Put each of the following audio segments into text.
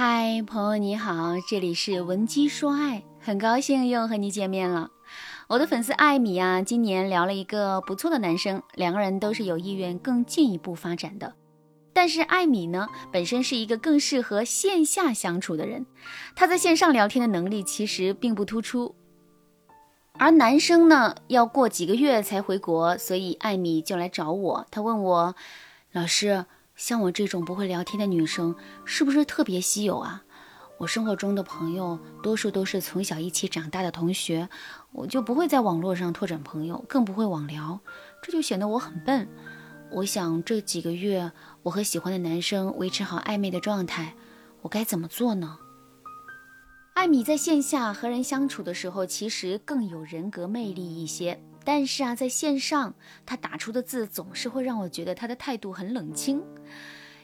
嗨，朋友你好，这里是文姬说爱，很高兴又和你见面了。我的粉丝艾米啊，今年聊了一个不错的男生，两个人都是有意愿更进一步发展的。但是艾米呢，本身是一个更适合线下相处的人，他在线上聊天的能力其实并不突出。而男生呢，要过几个月才回国，所以艾米就来找我，他问我，老师。像我这种不会聊天的女生，是不是特别稀有啊？我生活中的朋友多数都是从小一起长大的同学，我就不会在网络上拓展朋友，更不会网聊，这就显得我很笨。我想这几个月我和喜欢的男生维持好暧昧的状态，我该怎么做呢？艾米在线下和人相处的时候，其实更有人格魅力一些。但是啊，在线上，他打出的字总是会让我觉得他的态度很冷清。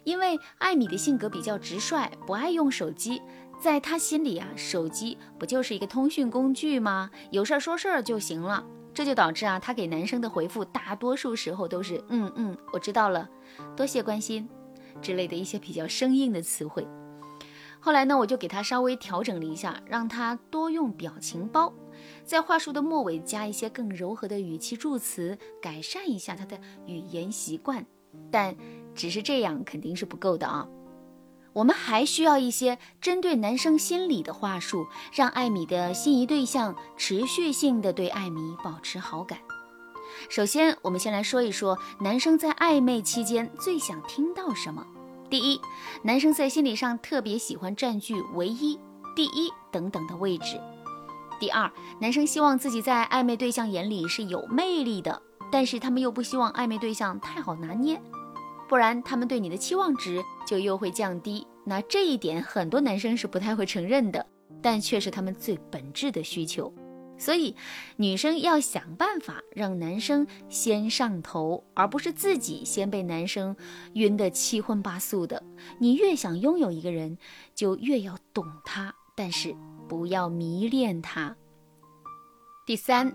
因为艾米的性格比较直率，不爱用手机，在他心里啊，手机不就是一个通讯工具吗？有事儿说事儿就行了。这就导致啊，他给男生的回复大多数时候都是嗯嗯，我知道了，多谢关心之类的一些比较生硬的词汇。后来呢，我就给他稍微调整了一下，让他多用表情包。在话术的末尾加一些更柔和的语气助词，改善一下他的语言习惯。但只是这样肯定是不够的啊！我们还需要一些针对男生心理的话术，让艾米的心仪对象持续性的对艾米保持好感。首先，我们先来说一说男生在暧昧期间最想听到什么。第一，男生在心理上特别喜欢占据唯一、第一等等的位置。第二，男生希望自己在暧昧对象眼里是有魅力的，但是他们又不希望暧昧对象太好拿捏，不然他们对你的期望值就又会降低。那这一点很多男生是不太会承认的，但却是他们最本质的需求。所以，女生要想办法让男生先上头，而不是自己先被男生晕得七荤八素的。你越想拥有一个人，就越要懂他，但是。不要迷恋他。第三，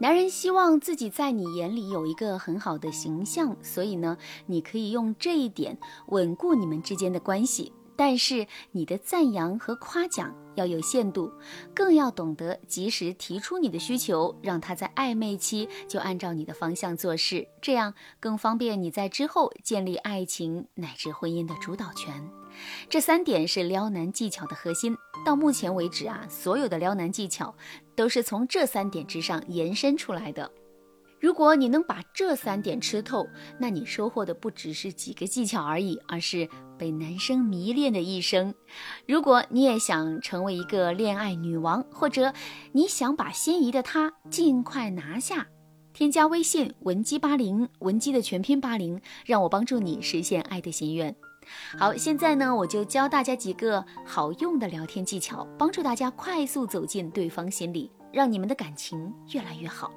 男人希望自己在你眼里有一个很好的形象，所以呢，你可以用这一点稳固你们之间的关系。但是你的赞扬和夸奖要有限度，更要懂得及时提出你的需求，让他在暧昧期就按照你的方向做事，这样更方便你在之后建立爱情乃至婚姻的主导权。这三点是撩男技巧的核心。到目前为止啊，所有的撩男技巧都是从这三点之上延伸出来的。如果你能把这三点吃透，那你收获的不只是几个技巧而已，而是被男生迷恋的一生。如果你也想成为一个恋爱女王，或者你想把心仪的他尽快拿下，添加微信文姬八零，文姬的全拼八零，让我帮助你实现爱的心愿。好，现在呢，我就教大家几个好用的聊天技巧，帮助大家快速走进对方心里，让你们的感情越来越好。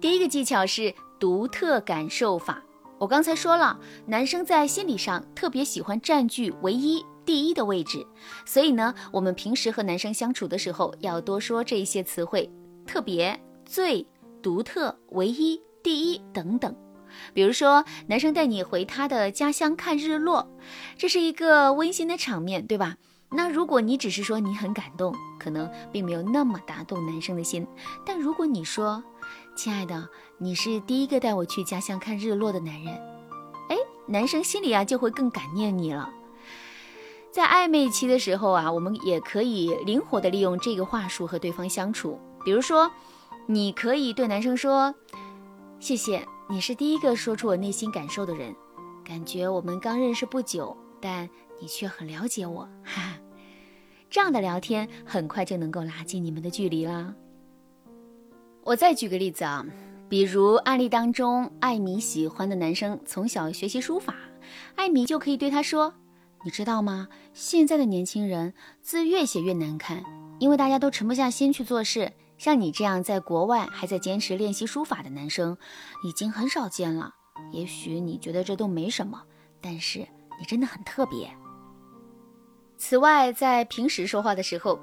第一个技巧是独特感受法。我刚才说了，男生在心理上特别喜欢占据唯一、第一的位置，所以呢，我们平时和男生相处的时候，要多说这些词汇：特别、最、独特、唯一、第一等等。比如说，男生带你回他的家乡看日落，这是一个温馨的场面，对吧？那如果你只是说你很感动，可能并没有那么打动男生的心。但如果你说，亲爱的，你是第一个带我去家乡看日落的男人，哎，男生心里啊就会更感念你了。在暧昧期的时候啊，我们也可以灵活的利用这个话术和对方相处。比如说，你可以对男生说，谢谢。你是第一个说出我内心感受的人，感觉我们刚认识不久，但你却很了解我，哈哈。这样的聊天很快就能够拉近你们的距离啦。我再举个例子啊，比如案例当中，艾米喜欢的男生从小学习书法，艾米就可以对他说：“你知道吗？现在的年轻人字越写越难看，因为大家都沉不下心去做事。”像你这样在国外还在坚持练习书法的男生，已经很少见了。也许你觉得这都没什么，但是你真的很特别。此外，在平时说话的时候，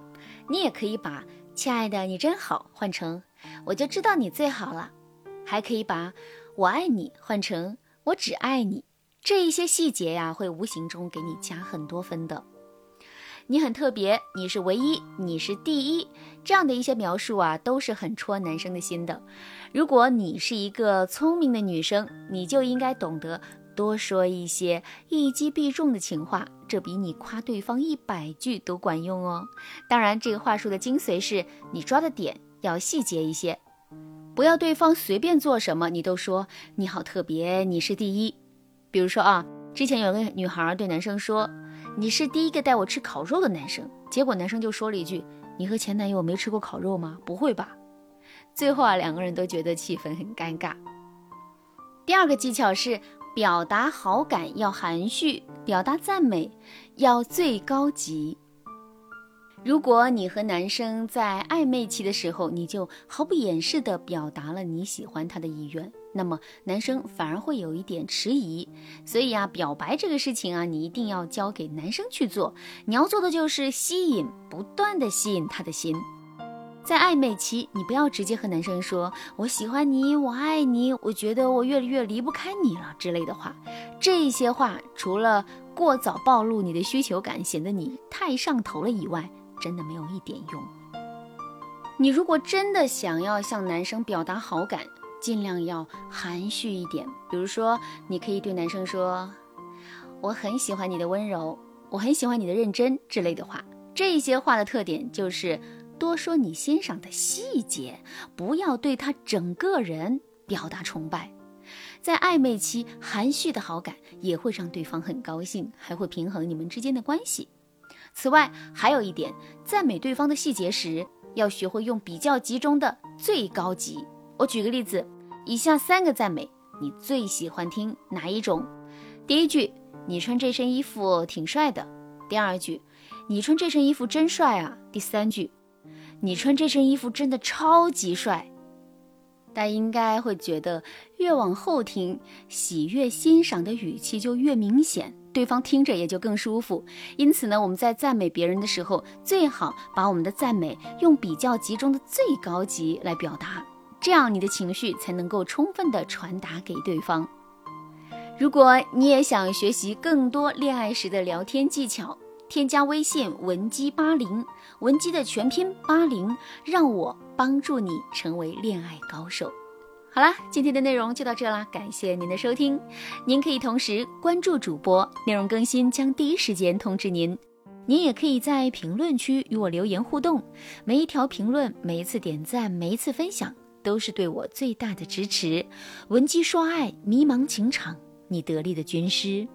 你也可以把“亲爱的，你真好”换成“我就知道你最好了”，还可以把“我爱你”换成“我只爱你”。这一些细节呀，会无形中给你加很多分的。你很特别，你是唯一，你是第一，这样的一些描述啊，都是很戳男生的心的。如果你是一个聪明的女生，你就应该懂得多说一些一击必中的情话，这比你夸对方一百句都管用哦。当然，这个话术的精髓是你抓的点要细节一些，不要对方随便做什么你都说你好特别，你是第一。比如说啊，之前有个女孩对男生说。你是第一个带我吃烤肉的男生，结果男生就说了一句：“你和前男友没吃过烤肉吗？不会吧？”最后啊，两个人都觉得气氛很尴尬。第二个技巧是表达好感要含蓄，表达赞美要最高级。如果你和男生在暧昧期的时候，你就毫不掩饰地表达了你喜欢他的意愿。那么男生反而会有一点迟疑，所以啊，表白这个事情啊，你一定要交给男生去做。你要做的就是吸引，不断的吸引他的心。在暧昧期，你不要直接和男生说“我喜欢你，我爱你，我觉得我越来越离不开你了”之类的话。这些话除了过早暴露你的需求感，显得你太上头了以外，真的没有一点用。你如果真的想要向男生表达好感，尽量要含蓄一点，比如说，你可以对男生说：“我很喜欢你的温柔，我很喜欢你的认真”之类的话。这些话的特点就是多说你欣赏的细节，不要对他整个人表达崇拜。在暧昧期，含蓄的好感也会让对方很高兴，还会平衡你们之间的关系。此外，还有一点，赞美对方的细节时，要学会用比较集中的最高级。我举个例子，以下三个赞美，你最喜欢听哪一种？第一句，你穿这身衣服挺帅的；第二句，你穿这身衣服真帅啊；第三句，你穿这身衣服真的超级帅。大家应该会觉得，越往后听，喜悦欣赏的语气就越明显，对方听着也就更舒服。因此呢，我们在赞美别人的时候，最好把我们的赞美用比较集中的最高级来表达。这样你的情绪才能够充分的传达给对方。如果你也想学习更多恋爱时的聊天技巧，添加微信文姬八零，文姬的全拼八零，让我帮助你成为恋爱高手。好啦，今天的内容就到这啦，感谢您的收听。您可以同时关注主播，内容更新将第一时间通知您。您也可以在评论区与我留言互动，每一条评论，每一次点赞，每一次分享。都是对我最大的支持。文姬说爱，迷茫情场，你得力的军师。